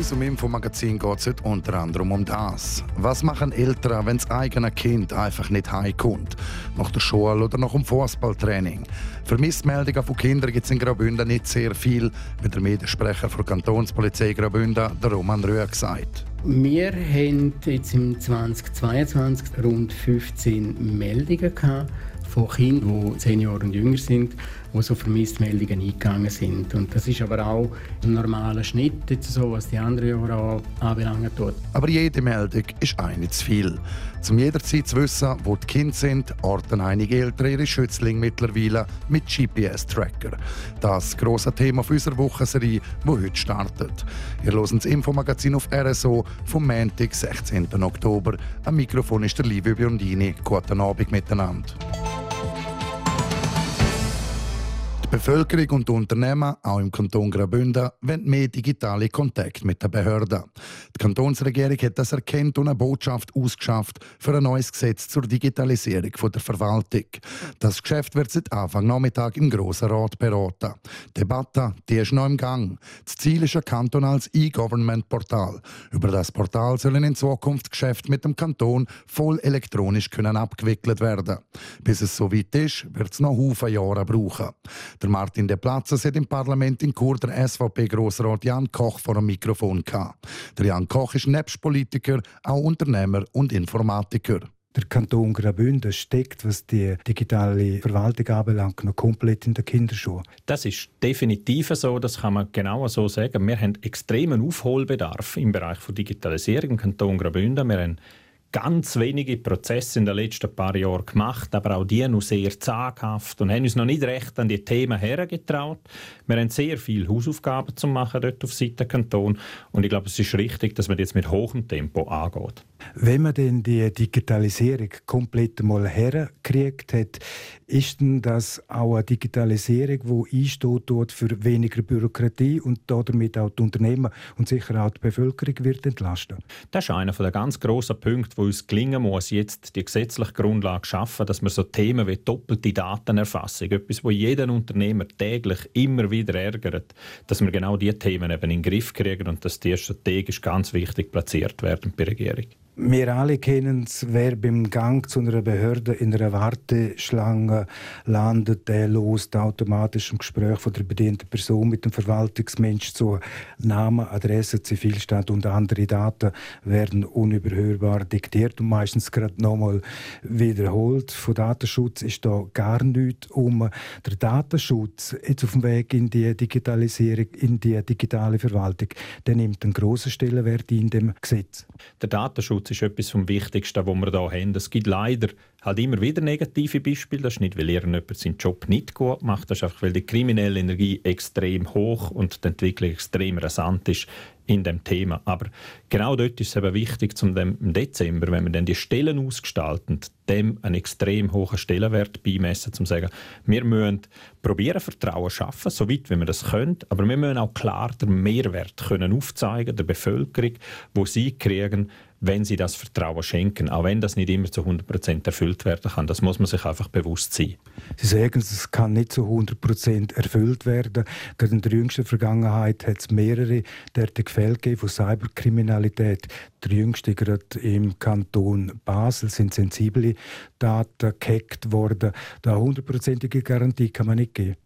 In unserem Infomagazin geht es unter anderem um das. Was machen Eltern, wenn das eigene Kind einfach nicht heimkommt? Nach der Schule oder nach dem Fußballtraining? Vermissmeldungen von Kindern gibt es in Graubünden nicht sehr viel, wie der Mediensprecher der Kantonspolizei Graubünden, Roman Röhr, gesagt. Wir haben jetzt im 2022 rund 15 Meldungen gehabt von Kindern, die 10 Jahre und jünger sind, die so Vermisstmeldungen eingegangen sind. Und das ist aber auch ein normaler Schnitt, jetzt so, was die anderen Jahre anbelangt. Aber jede Meldung ist eine zu viel. Um jederzeit zu wissen, wo die Kinder sind, orten einige Eltern ihre Schützlinge mittlerweile mit GPS-Tracker. Das grosse Thema für unsere Wochenserie, die heute startet. Ihr hört das Infomagazin auf RSO vom Montag, 16. Oktober. Am Mikrofon ist der Livio Biondini. Guten Abend miteinander. Bevölkerung und Unternehmen, auch im Kanton Graubünden, wollen mehr digitale Kontakt mit den Behörden. Die Kantonsregierung hat das erkannt und eine Botschaft ausgeschafft für ein neues Gesetz zur Digitalisierung der Verwaltung. Das Geschäft wird seit Anfang Nachmittag im Grossen Rat beraten. Die Debatte die ist noch im Gang. Das Ziel ist ein kantonales E-Government-Portal. Über das Portal sollen in Zukunft Geschäfte mit dem Kanton voll elektronisch können abgewickelt werden. Bis es so weit ist, wird es noch Haufen Jahre brauchen. Der Martin De Platzes hat im Parlament in Chur der SVP-Grossrat Jan Koch vor dem Mikrofon gehabt. Der Jan Koch ist nebst Politiker auch Unternehmer und Informatiker. Der Kanton Graubünden steckt, was die digitale Verwaltung anbelangt, noch komplett in den Kinderschuhen. Das ist definitiv so, das kann man genau so sagen. Wir haben extremen Aufholbedarf im Bereich der Digitalisierung im Kanton Graubünden. Wir haben ganz wenige Prozesse in den letzten paar Jahren gemacht, aber auch die noch sehr zaghaft und haben uns noch nicht recht an die Themen hergetraut. Wir haben sehr viele Hausaufgaben zu machen dort auf Seite Kanton und ich glaube, es ist richtig, dass man jetzt mit hohem Tempo angeht. Wenn man denn die Digitalisierung komplett mal hergekriegt hat, ist denn das auch eine Digitalisierung, die einsteht für weniger Bürokratie und damit auch die Unternehmen und sicher auch die Bevölkerung wird entlasten? Das ist einer der ganz grossen Punkte, wo uns gelingen muss, jetzt die gesetzliche Grundlage schaffen, dass wir so Themen wie doppelte Datenerfassung, etwas, wo jeden Unternehmer täglich immer wieder ärgert, dass wir genau diese Themen eben in den Griff kriegen und dass die strategisch ganz wichtig platziert werden bei der Regierung. Wir alle kennen es, wer beim Gang zu einer Behörde in einer Warteschlange landet, der lost automatisch im Gespräch von der bedienten Person mit dem Verwaltungsmensch zu Name, Adresse, Zivilstand und andere Daten werden unüberhörbar diktiert und meistens gerade nochmal wiederholt. Von Datenschutz ist da gar nichts um. Der Datenschutz jetzt auf dem Weg in die Digitalisierung, in die digitale Verwaltung, der nimmt einen grossen Stellenwert in dem Gesetz. Der Datenschutz ist etwas vom Wichtigsten, was wir hier haben. Es gibt leider halt immer wieder negative Beispiele. Das ist nicht, weil irgendjemand seinen Job nicht gut macht, das ist einfach, weil die kriminelle Energie extrem hoch und die Entwicklung extrem rasant ist in dem Thema. Aber genau dort ist es eben wichtig, zum im Dezember, wenn wir dann die Stellen ausgestalten, dem einen extrem hohen Stellenwert beimessen, um zu sagen, wir müssen probieren, Vertrauen schaffen, so weit wie wir das können, aber wir müssen auch klar den Mehrwert können aufzeigen der Bevölkerung, wo sie kriegen, wenn sie das Vertrauen schenken, auch wenn das nicht immer zu 100% erfüllt werden kann. Das muss man sich einfach bewusst sein. Sie sagen, es kann nicht zu 100% erfüllt werden. Gerade in der jüngsten Vergangenheit hat es mehrere derartige Fälle von Cyberkriminalität. Der jüngste gerade im Kanton Basel sind sensible Daten gehackt worden. Da hundertprozentige Garantie kann man nicht geben.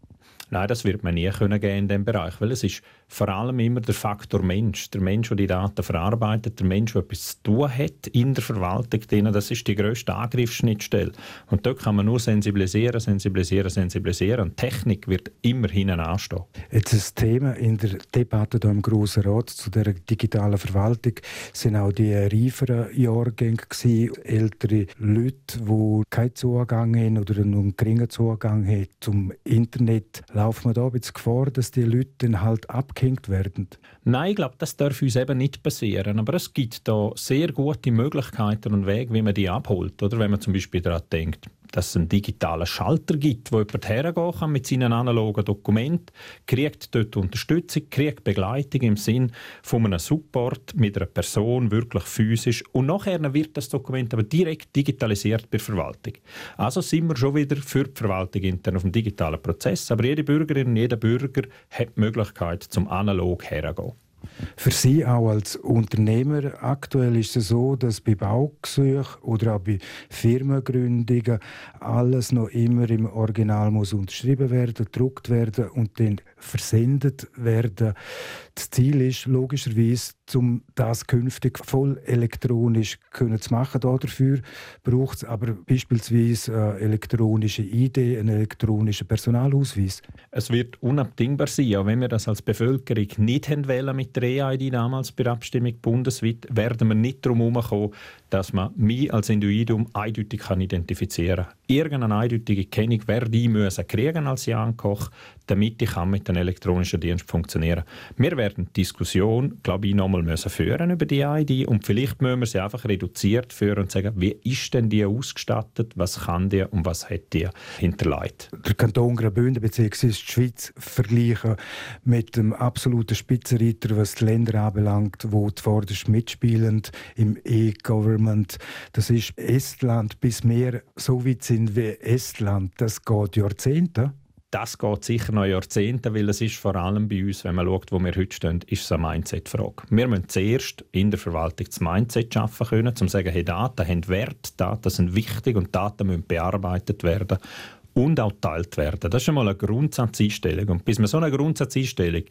Nein, das wird man nie können geben in diesem Bereich, weil es ist vor allem immer der Faktor Mensch. Der Mensch, der die Daten verarbeitet, der Mensch, der etwas zu tun hat in der Verwaltung, das ist die grösste Angriffsschnittstelle. Und dort kann man nur sensibilisieren, sensibilisieren, sensibilisieren. Und Technik wird immer hinten anstehen. Jetzt ein Thema in der Debatte hier im Grossen Rat zu der digitalen Verwaltung sind auch die reiferen Jahrgänge gewesen, ältere Leute, die keinen Zugang haben oder nur einen geringen Zugang haben zum Internet. Laufen wir da bisschen Gefahr, dass die Leute dann halt ab abgehängt werden? Nein, ich glaube, das darf uns eben nicht passieren. Aber es gibt da sehr gute Möglichkeiten und Wege, wie man die abholt. Oder wenn man zum Beispiel daran denkt, dass es einen digitalen Schalter gibt, wo jemand hergehen kann mit seinen analogen Dokumenten, kriegt dort Unterstützung, kriegt Begleitung im Sinn von einem Support mit einer Person, wirklich physisch. Und nachher wird das Dokument aber direkt digitalisiert bei der Verwaltung. Also sind wir schon wieder für die Verwaltung intern auf dem digitalen Prozess, aber jede Bürgerin und jeder Bürger hat die Möglichkeit, zum analog herzugehen. Für Sie auch als Unternehmer? Aktuell ist es so, dass bei Baugesuchen oder auch bei Firmengründungen alles noch immer im Original muss unterschrieben werden, gedruckt werden und dann versendet werden. Das Ziel ist logischerweise, um das künftig voll elektronisch können zu machen. Dafür braucht es aber beispielsweise eine elektronische ID, einen elektronischen Personalausweis. Es wird unabdingbar sein, auch wenn wir das als Bevölkerung nicht wollen mit der E-ID damals bei Abstimmung bundesweit, werden wir nicht darum herumkommen, dass man mich als Individuum eindeutig kann identifizieren kann. Irgendeine eindeutige Kennung werde ich müssen kriegen als Jan Koch, damit ich mit dem elektronischen Dienst funktionieren kann. Wir werden die Diskussion, glaube ich, nochmal müssen führen über die ID und vielleicht müssen wir sie einfach reduziert führen und sagen, wie ist denn die ausgestattet, was kann die und was hat die hinterlegt. Der Kanton Graubünden bzw. die Schweiz vergleichen mit dem absoluten Spitzenreiter, was die Länder anbelangt, wo zuvorderst mitspielen im E-Government. Das ist Estland bis mehr so weit sind wie Estland. Das geht Jahrzehnte das geht sicher noch Jahrzehnte, weil es ist vor allem bei uns, wenn man schaut, wo wir heute stehen, ist es eine Mindset-Frage. Wir müssen zuerst in der Verwaltung das Mindset schaffen können, um zu sagen, hey, Daten haben Wert, Daten sind wichtig und Daten müssen bearbeitet werden und auch geteilt werden. Das ist schon mal eine Grundsatzeinstellung. Und bis man so eine Grundsatzeinstellung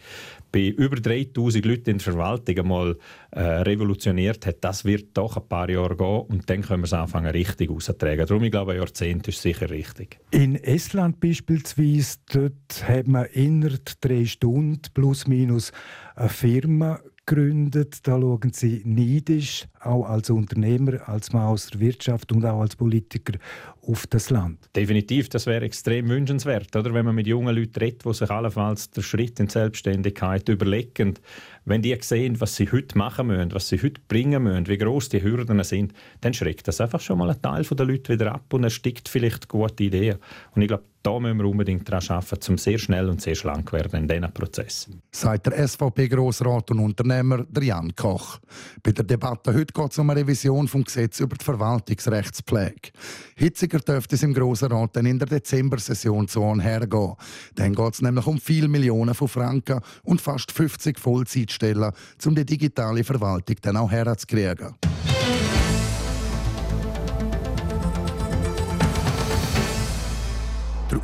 bei über 3000 Leuten in der Verwaltung einmal äh, revolutioniert hat, das wird doch ein paar Jahre gehen und dann können wir es anfangen richtig auszutragen. Darum, ich glaube, ein Jahrzehnt ist sicher richtig. In Estland beispielsweise, dort hat man innerhalb drei Stunden plus minus eine Firma gegründet. Da schauen Sie neidisch, auch als Unternehmer, als Mann aus der Wirtschaft und auch als Politiker auf das Land. Definitiv, das wäre extrem wünschenswert, oder? wenn man mit jungen Leuten redet, die sich allenfalls den Schritt in die Selbstständigkeit überlegen. Wenn die sehen, was sie heute machen müssen, was sie heute bringen müssen, wie groß die Hürden sind, dann schreckt das einfach schon mal einen Teil der Leute wieder ab und erstickt vielleicht gute Ideen. Und ich glaube, da müssen wir unbedingt daran arbeiten, um sehr schnell und sehr schlank werden in diesem Prozess. Sagt der SVP-Grossrat und Unternehmer Jan Koch. Bei der Debatte heute geht es um eine Revision vom Gesetz über die Verwaltungsrechtspflege. Hitziger dürfte es im Grossen Rat dann in der Dezember-Session so hergehen. Dann geht es nämlich um viele Millionen von Franken und fast 50 Vollzeitstellen, um die digitale Verwaltung dann auch herzukriegen.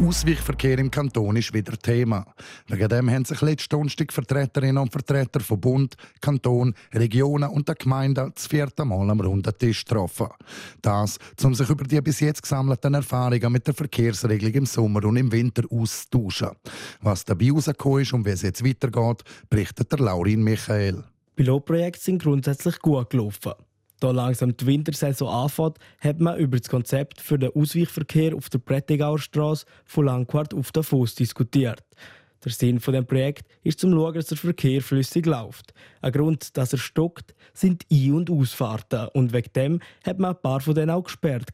Ausweichverkehr im Kanton ist wieder Thema. Wegen dem haben sich letzten Donnerstag Vertreterinnen und Vertreter von Bund, Kanton, Regionen und der Gemeinde das vierte Mal am runden Tisch getroffen. Das, um sich über die bis jetzt gesammelten Erfahrungen mit der Verkehrsregelung im Sommer und im Winter auszutauschen. Was dabei rausgekommen ist und wie es jetzt weitergeht, berichtet der Laurin Michael. Pilotprojekte sind grundsätzlich gut gelaufen. Da langsam die Wintersaison anfängt, hat man über das Konzept für den Ausweichverkehr auf der Prättigauer Straße von Langquart auf den Fuß diskutiert. Der Sinn von dem Projekt ist zum schauen, dass der Verkehr flüssig läuft. Ein Grund, dass er stockt, sind Ein- und Ausfahrten und wegen dem hat man ein paar von denen auch gesperrt.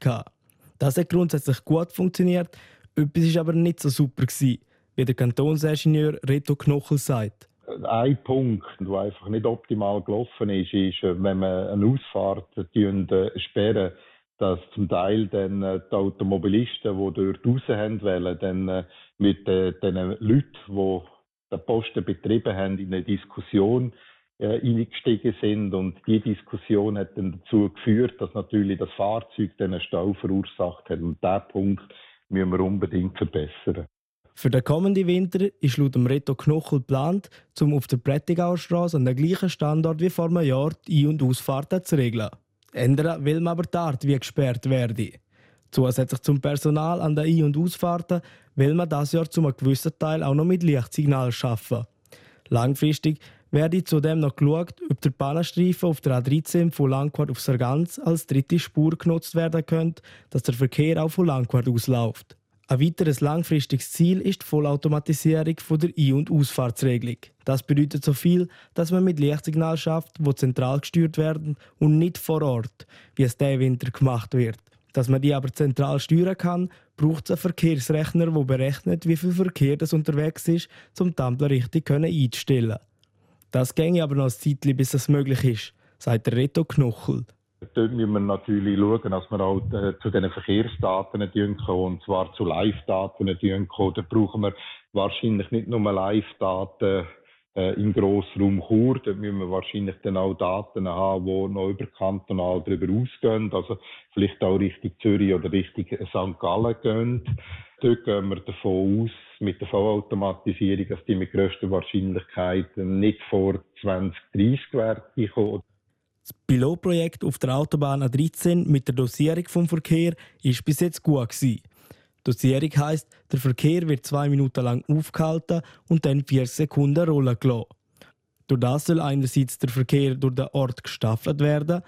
Das hat grundsätzlich gut funktioniert, etwas war aber nicht so super, wie der Kantonsingenieur Reto Knochel sagt ein Punkt, der einfach nicht optimal gelaufen ist, ist, äh, wenn man eine Ausfahrt äh, sperren, dass zum Teil dann äh, die Automobilisten, die dort raus haben wollen, dann mit den Leuten, die den Posten betrieben haben, in eine Diskussion eingestiegen sind und die Diskussion hat dann dazu geführt, dass natürlich das Fahrzeug einen Stau verursacht hat und diesen Punkt müssen wir unbedingt verbessern. Für den kommenden Winter ist laut dem Reto Knochel geplant, um auf der Prättigauer Straße an den gleichen Standort wie vor einem Jahr die Ein- und Ausfahrten zu regeln. Ändern will man aber die Art, wie gesperrt werde. Zusätzlich zum Personal an den Ein- und Ausfahrten will man das Jahr zu einem gewissen Teil auch noch mit Lichtsignal schaffen. Langfristig werde zudem noch geschaut, ob der Bahnstreifen auf der A13 von Langquart auf Sargans als dritte Spur genutzt werden könnte, dass der Verkehr auch von Langquart ausläuft. Ein weiteres langfristiges Ziel ist die Vollautomatisierung der Ein- und Ausfahrtsregelung. Das bedeutet so viel, dass man mit Lichtsignal schafft, wo zentral gesteuert werden und nicht vor Ort, wie es diesen Winter gemacht wird. Dass man die aber zentral steuern kann, braucht es einen Verkehrsrechner, der berechnet, wie viel Verkehr das unterwegs ist, um die Ampel richtig einzustellen. Das ginge aber noch ein Zeitchen, bis das möglich ist, sagt der Reto Knochel. Dort müssen wir natürlich schauen, dass wir auch äh, zu diesen Verkehrsdaten kommen, und zwar zu Live-Daten kommen. Da brauchen wir wahrscheinlich nicht nur Live-Daten äh, im Grossraum Chur. Dort müssen wir wahrscheinlich dann auch Daten haben, die noch überkantonal darüber ausgehen. Also vielleicht auch Richtung Zürich oder Richtung St. Gallen gehen. Dort gehen wir davon aus, mit der Vollautomatisierung, dass die mit grösster Wahrscheinlichkeit nicht vor 2030 Werte kommen. Das Pilotprojekt auf der Autobahn A13 mit der Dosierung vom Verkehr ist bis jetzt gut gewesen. Dosierung heisst, der Verkehr wird zwei Minuten lang aufgehalten und dann vier Sekunden rollen gelassen. Durch das soll einerseits der Verkehr durch den Ort gestaffelt werden,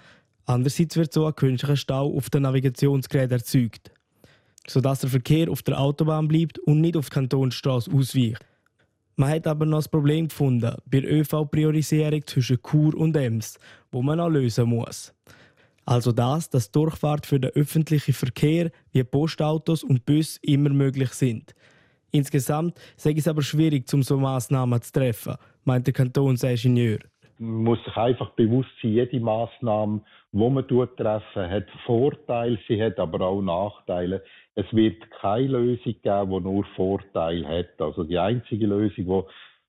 andererseits wird so ein künstlicher Stau auf dem Navigationsgerät erzeugt, sodass der Verkehr auf der Autobahn bleibt und nicht auf die Kantonsstraße ausweicht. Man hat aber noch das Problem gefunden bei der ÖV-Priorisierung zwischen Chur und Ems, wo man noch lösen muss. Also das, dass Durchfahrt für den öffentlichen Verkehr wie Postautos und Bus immer möglich sind. Insgesamt sei es aber schwierig, um so Maßnahmen zu treffen, meint der Kantonsingenieur. Man muss sich einfach bewusst sein, jede Maßnahme, die man treffen, hat Vorteile, sie hat aber auch Nachteile. Es wird keine Lösung geben, die nur Vorteile hat. Also die einzige Lösung, die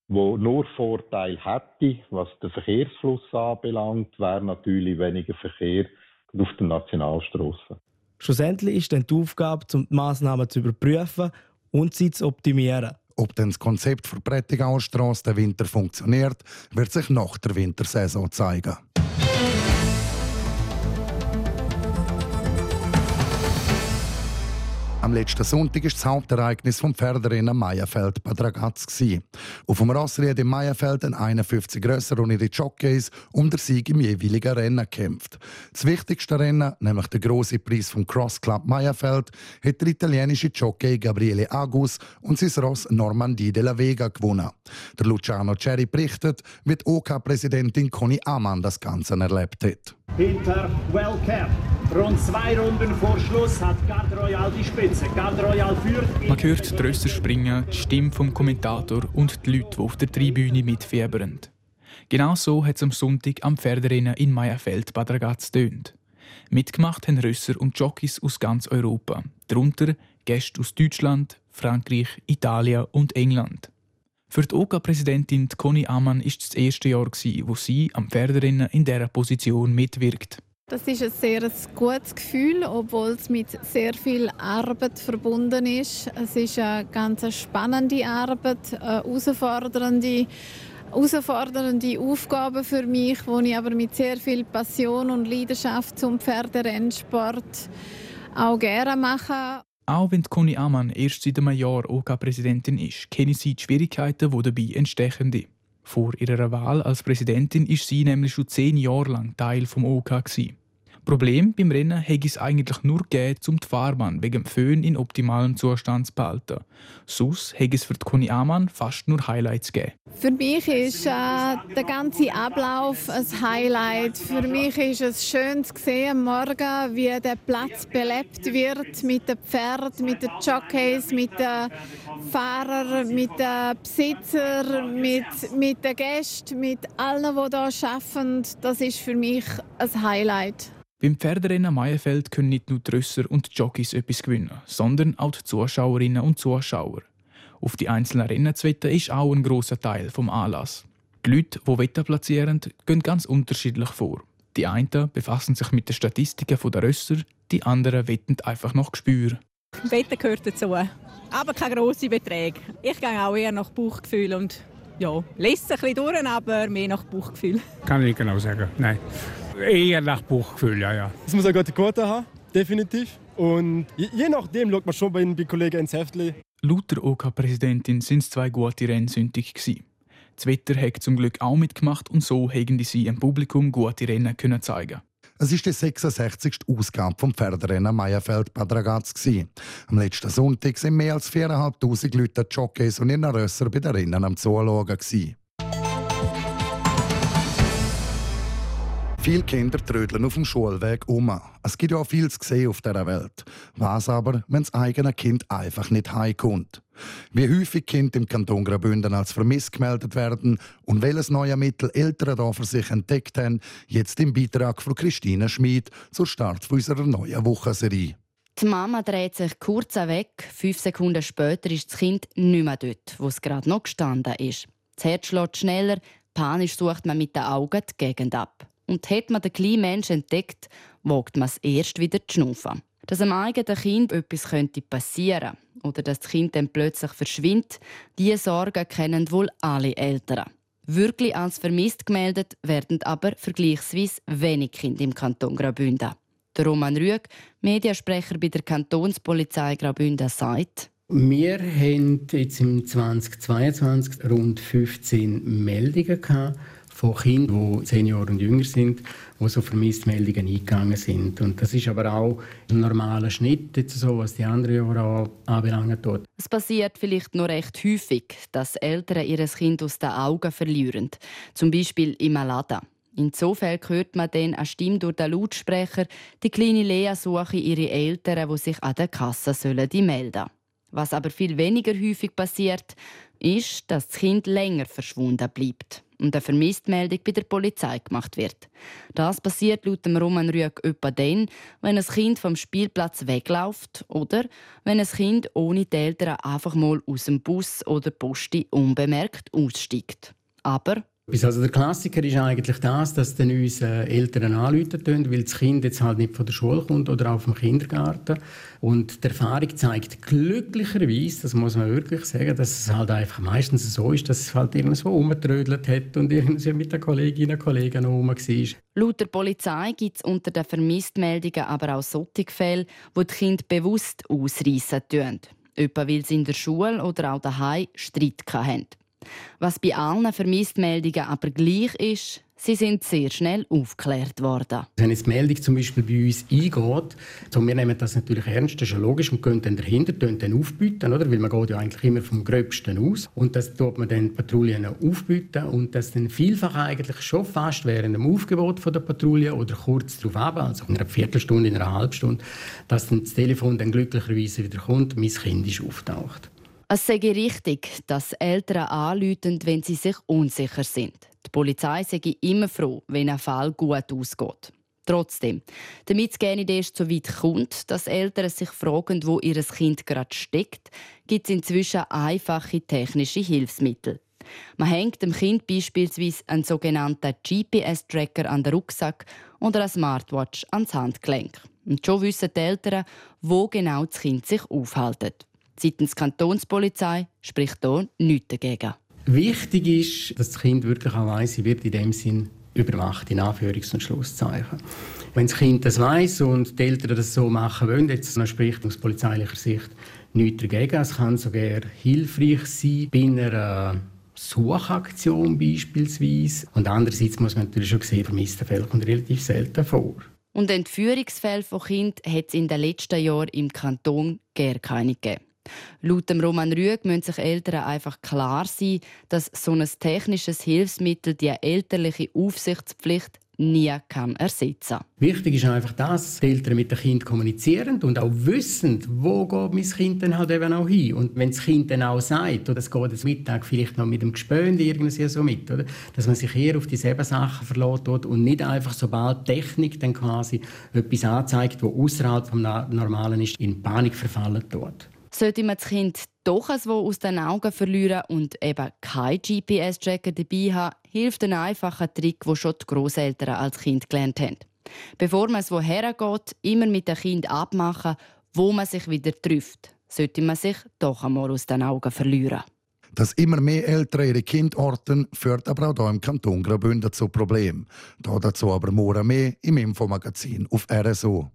wo nur Vorteil hätte, was den Verkehrsfluss anbelangt, wäre natürlich weniger Verkehr auf den Nationalstraßen. Schlussendlich ist dann die Aufgabe, um die Massnahmen zu überprüfen und sie zu optimieren. Ob denn das Konzept für Prättigauer Straße der Winter funktioniert, wird sich nach der Wintersaison zeigen. Am letzten Sonntag war das Hauptereignis vom Pferderennen Meierfeld Bad Ragaz. Auf dem Rossried im Meierfeld ein 51 grösser und ihre Jockeys um den Sieg im jeweiligen Rennen kämpft. Das wichtigste Rennen, nämlich der große Preis vom Cross Club Meierfeld, hat der italienische Jockey Gabriele Agus und sein Ross Normandie de la Vega gewonnen. Der Luciano Cherry berichtet, wie die OK-Präsidentin Conny Amann das Ganze erlebt hat. Hinter Wellcap Rund zwei Runden vor Schluss hat Gard Royal die Spitze. Gard Royal führt. Man hört die Rösser springen, die Stimme vom Kommentator und die Leute, die auf der Tribüne mitfiebern. Genau so hat es am Sonntag am Pferderennen in Meierfeld Bad Ragaz tönt. Mitgemacht haben Rösser und Jockeys aus ganz Europa. Darunter Gäste aus Deutschland, Frankreich, Italien und England. Für die OKA-Präsidentin Conny Amann ist es das erste Jahr, wo sie am Pferderennen in dieser Position mitwirkt. Das ist ein sehr gutes Gefühl, obwohl es mit sehr viel Arbeit verbunden ist. Es ist eine ganz spannende Arbeit, eine herausfordernde, herausfordernde Aufgabe für mich, die ich aber mit sehr viel Passion und Leidenschaft zum Pferderennsport auch gerne mache. Auch wenn Conny Amann erst seit einem Jahr OK-Präsidentin ist, kennen sie die Schwierigkeiten, die dabei entstehen. Vor ihrer Wahl als Präsidentin ist sie nämlich schon zehn Jahre lang Teil vom OK. Gewesen. Problem beim Rennen hätte es eigentlich nur gegeben, um die Fahrbahn wegen dem Föhn in optimalem Zustand zu behalten. Sonst hätte es für die Conny Amann fast nur Highlights gegeben. Für mich ist äh, der ganze Ablauf ein Highlight. Für mich ist es schön zu sehen Morgen, wie der Platz belebt wird mit den Pferden, mit den Jockeys, mit den Fahrern, mit den Besitzern, mit, mit den Gästen, mit allen, die hier arbeiten. Das ist für mich ein Highlight. Beim Pferderennen Meierfeld können nicht nur die Rösser und Jockeys etwas gewinnen, sondern auch die Zuschauerinnen und Zuschauer. Auf die einzelnen Rennen zu wetten ist auch ein grosser Teil vom Anlass. Die Leute, die Wetten platzieren, gehen ganz unterschiedlich vor. Die einen befassen sich mit den Statistiken der Rösser, die anderen wetten einfach nach Gespür. Wetten gehört dazu, aber keine grossen Beträge. Ich gehe auch eher nach Bauchgefühl und ja, lässt ein bisschen durch, aber mehr nach Bauchgefühl. Kann ich nicht genau sagen, nein. Eher nach Bauchgefühl, ja, ja. Es muss eine gute Quote haben, definitiv. Und je, je nachdem schaut man schon bei den Kollegen ins Heftli. Laut der OK-Präsidentin sind es zwei gute Rennsündig gewesen. Das Wetter hat zum Glück auch mitgemacht und so haben sie im Publikum gute Rennen können zeigen. Es ist die 66. Ausgabe vom Pferderennen Meierfeld Bad Ragaz. Am letzten Sonntag sind mehr als 4'500 Leute Jockeys und ihren Rösser bei den Rennen am Zuschauen. Viele Kinder trödeln auf dem Schulweg um. Es gibt ja auch viel zu sehen auf dieser Welt. Was aber, wenn das eigene Kind einfach nicht heimkommt? Wie häufig Kinder im Kanton Graubünden als vermisst gemeldet werden und welches neue Mittel Eltern da für sich entdeckt haben, jetzt im Beitrag von Christine Schmid zur Start unserer neuen Wochenserie. Die Mama dreht sich kurz weg. Fünf Sekunden später ist das Kind nicht mehr dort, wo es gerade noch gestanden ist. Das Herz schlägt schneller, panisch sucht man mit den Augen die Gegend ab. Und hat man den kleinen Menschen entdeckt, wagt man es erst wieder zu schnaufen. Dass einem eigenen Kind etwas könnte passieren oder dass das Kind dann plötzlich verschwindet, diese Sorgen kennen wohl alle Eltern. Wirklich als vermisst gemeldet werden aber vergleichsweise wenig Kinder im Kanton Graubünden. Der Roman Rüeg, Mediasprecher bei der Kantonspolizei Graubünden, sagt, wir haben jetzt im 2022 rund 15 Meldungen gehabt von Kindern, die zehn Jahre und jünger sind, die so Vermisstmeldungen eingegangen sind. Und das ist aber auch ein normaler Schnitt, jetzt so, was die anderen Jahre anbelangt. Dort. Es passiert vielleicht noch recht häufig, dass Eltern ihr Kind aus den Augen verlieren. Zum Beispiel im Laden. Insofern hört man dann eine Stimme durch den Lautsprecher, die kleine Lea suche ihre Eltern, die sich an der Kasse sollen die melden. Was aber viel weniger häufig passiert, ist, dass das Kind länger verschwunden bleibt und eine Vermisstmeldung bei der Polizei gemacht wird. Das passiert laut dem Roman Rüeg etwa dann, wenn ein Kind vom Spielplatz wegläuft oder wenn ein Kind ohne die Eltern einfach mal aus dem Bus oder Posti unbemerkt aussteigt. Aber also der Klassiker ist eigentlich das, dass dann uns Eltern anrufen weil das Kind jetzt halt nicht von der Schule kommt oder auf dem Kindergarten. Und die Erfahrung zeigt glücklicherweise, das muss man wirklich sagen, dass es halt einfach meistens so ist, dass es halt irgendwo rumgetrödelt hat und irgendwie mit den Kolleginnen und Kollegen rum war. Laut der Polizei gibt es unter den Vermisstmeldungen aber auch solche Fälle, wo die Kinder bewusst ausreissen tun. Etwa weil sie in der Schule oder auch daheim Streit hatten. Was bei allen Vermisstmeldungen aber gleich ist, sie sind sehr schnell aufgeklärt worden. Wenn jetzt die Meldung zum Beispiel bei uns eingeht, so wir nehmen das natürlich ernst, das ist ja logisch, und gehen dann dahinter, dann aufbieten, oder? weil man geht ja eigentlich immer vom Gröbsten aus. Und das tut man dann Patrouillen aufbieten und das dann vielfach eigentlich schon fast während dem Aufgebot von der Patrouille oder kurz darauf ab, also in einer Viertelstunde, in einer halben Stunde, dass dann das Telefon dann glücklicherweise wieder kommt, mein Kind ist auftaucht. Es sei richtig, dass Eltern anrufen, wenn sie sich unsicher sind. Die Polizei sei immer froh, wenn ein Fall gut ausgeht. Trotzdem, damit es gerne erst so weit kommt, dass Eltern sich fragen, wo ihr Kind gerade steckt, gibt es inzwischen einfache technische Hilfsmittel. Man hängt dem Kind beispielsweise einen sogenannten GPS-Tracker an den Rucksack oder eine Smartwatch ans Handgelenk. Und schon wissen die Eltern, wo genau das Kind sich aufhält. Seitens Kantonspolizei spricht hier nichts dagegen. Wichtig ist, dass das Kind wirklich auch weiss, sie wird in dem Sinn überwacht, in Anführungs- und Schlusszeichen. Wenn das Kind das weiss und die Eltern das so machen wollen, jetzt spricht aus polizeilicher Sicht nichts dagegen. Es kann sogar hilfreich sein bei einer Suchaktion beispielsweise. Und andererseits muss man natürlich schon sehen, vermisste Fälle kommen relativ selten vor. Und Entführungsfälle von Kindern hat es in den letzten Jahren im Kanton gar keine gegeben. Laut dem Roman Rüeg müssen sich Eltern einfach klar sein, dass so ein technisches Hilfsmittel die elterliche Aufsichtspflicht nie kann ersetzen. Wichtig ist einfach, dass die Eltern mit dem Kind kommunizieren und auch wissen, wo geht mein Kind dann halt eben auch hin. Und wenn das Kind dann auch sagt, oder es geht jetzt Mittag vielleicht noch mit dem Gespönd irgendwie so mit, oder? dass man sich eher auf dieselben Sachen verlässt und nicht einfach, sobald Technik dann quasi etwas anzeigt, was außerhalb vom Normalen ist, in Panik verfallen tut. Sollte man das Kind doch so aus den Augen verlieren und eben keinen GPS-Tracker dabei haben, hilft ein einfacher Trick, den schon die Großeltern als Kind gelernt haben. Bevor man es woher geht, immer mit dem Kind abmachen, wo man sich wieder trifft. Sollte man sich doch einmal aus den Augen verlieren. Dass immer mehr Eltern ihre Kinder orten, führt aber auch hier im Kanton Graubünden zu Problemen. Dazu aber morgen mehr im Infomagazin auf RSO.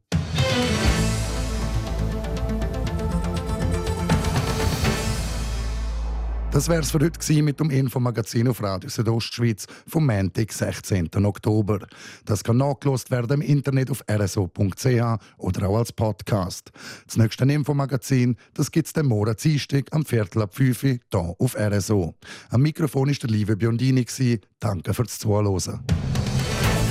Das wäre es für heute mit dem Infomagazin auf Radio Südostschweiz vom Montag, 16. Oktober. Das kann nachgelost werden im Internet auf rso.ch oder auch als Podcast. Das nächste Infomagazin gibt es den morgen Dienstag am Viertel ab 5 Uhr hier auf RSO. Am Mikrofon war der liebe Biondini. Danke fürs Zuhören.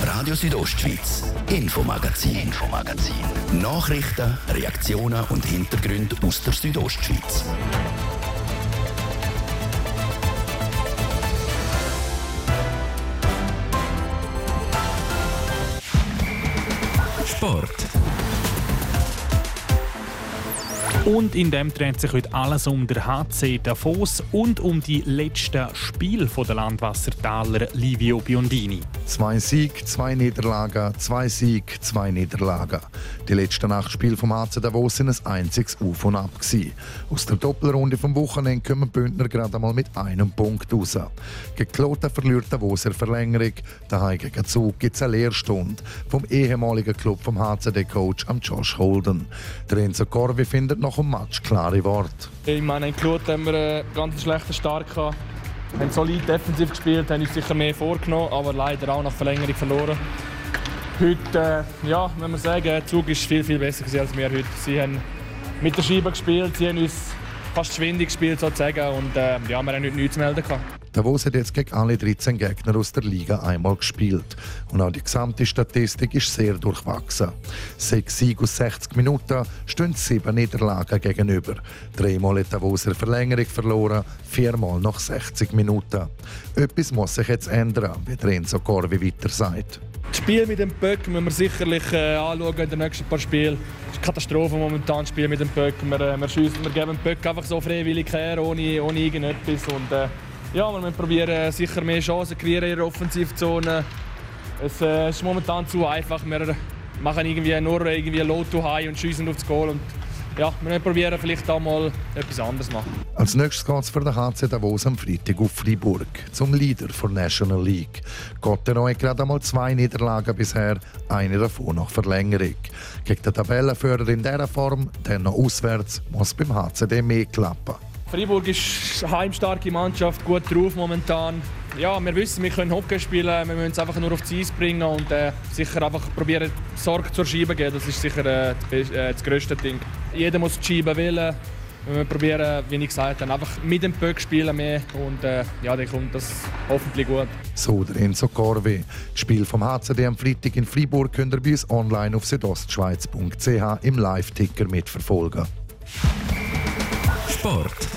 Radio Südostschweiz, Infomagazin, Infomagazin. Nachrichten, Reaktionen und Hintergründe aus der Südostschweiz. Sport. Und in dem dreht sich heute alles um den HC Davos und um die letzten Spiele der Landwassertaler Livio Biondini. Zwei Sieg, zwei Niederlagen, zwei Sieg, zwei Niederlagen. Die letzten acht Spiele vom HC Davos sind ein einziges Auf und Ab. Gewesen. Aus der Doppelrunde vom Wochenende kommen Bündner gerade einmal mit einem Punkt raus. Gegen Kloten verliert Davos in Verlängerung. Daheim gegen Zug gibt es eine Lehrstunde vom ehemaligen Club vom HCD-Coach Josh Holden. Der Enzo Corvi findet noch dem Match klare Worte. Ich meine, in Kloten haben wir einen ganz schlechten Start gehabt. Wir haben solid defensiv gespielt, haben uns sicher mehr vorgenommen, aber leider auch nach Verlängerung verloren. Heute, äh, ja, wenn man sagen, der Zug ist viel, viel besser als wir heute. Sie haben mit der Scheibe gespielt, sie haben uns fast schwindig gespielt sozusagen und äh, ja, wir haben heute nichts zu melden gehabt. Davos hat jetzt gegen alle 13 Gegner aus der Liga einmal gespielt. Und auch die gesamte Statistik ist sehr durchwachsen. Sechs Siege aus 60 Minuten stehen sieben Niederlagen gegenüber. Dreimal hat Davos eine Verlängerung verloren, viermal nach 60 Minuten. Etwas muss sich jetzt ändern, wie Renzo Corvi weiter sagt. Das Spiel mit dem Böck müssen wir sicherlich äh, anschauen in den nächsten paar Spielen. Es ist eine Katastrophe momentan, das Spiel mit dem Böck. Wir, äh, wir, wir geben dem Böck einfach so freiwillig her, ohne, ohne irgendetwas. Und, äh, ja, wir müssen probieren, sicher mehr Chancen in der Offensivzone. Es äh, ist momentan zu einfach. Wir machen irgendwie nur irgendwie Low to High und schießen aufs Goal. Und ja, wir müssen probieren, vielleicht auch mal etwas anderes machen. Als nächstes geht es für den HC Davos am Freitag auf Freiburg, zum Leader der National League. Gottenau hat gerade einmal zwei Niederlagen bisher, eine davon nach Verlängerung. Gegen den Tabellenführer in dieser Form, dann noch auswärts, muss beim HCD mehr klappen. Freiburg ist eine heimstarke Mannschaft, gut drauf momentan. Ja, wir wissen, wir können Hockey spielen, wir müssen es einfach nur auf die Eis bringen und äh, sicher einfach probieren, Sorge zur Scheibe geben. Das ist sicher äh, das, äh, das größte Ding. Jeder muss die Scheibe wählen. Wir probieren, wie ich gesagt habe, einfach mit dem Böck spielen mehr und äh, ja, dann kommt das hoffentlich gut. So der Enzo Corvi. Das Spiel vom HCD am Freitag in Freiburg könnt ihr bei uns online auf südostschweiz.ch im Live-Ticker mitverfolgen. Sport.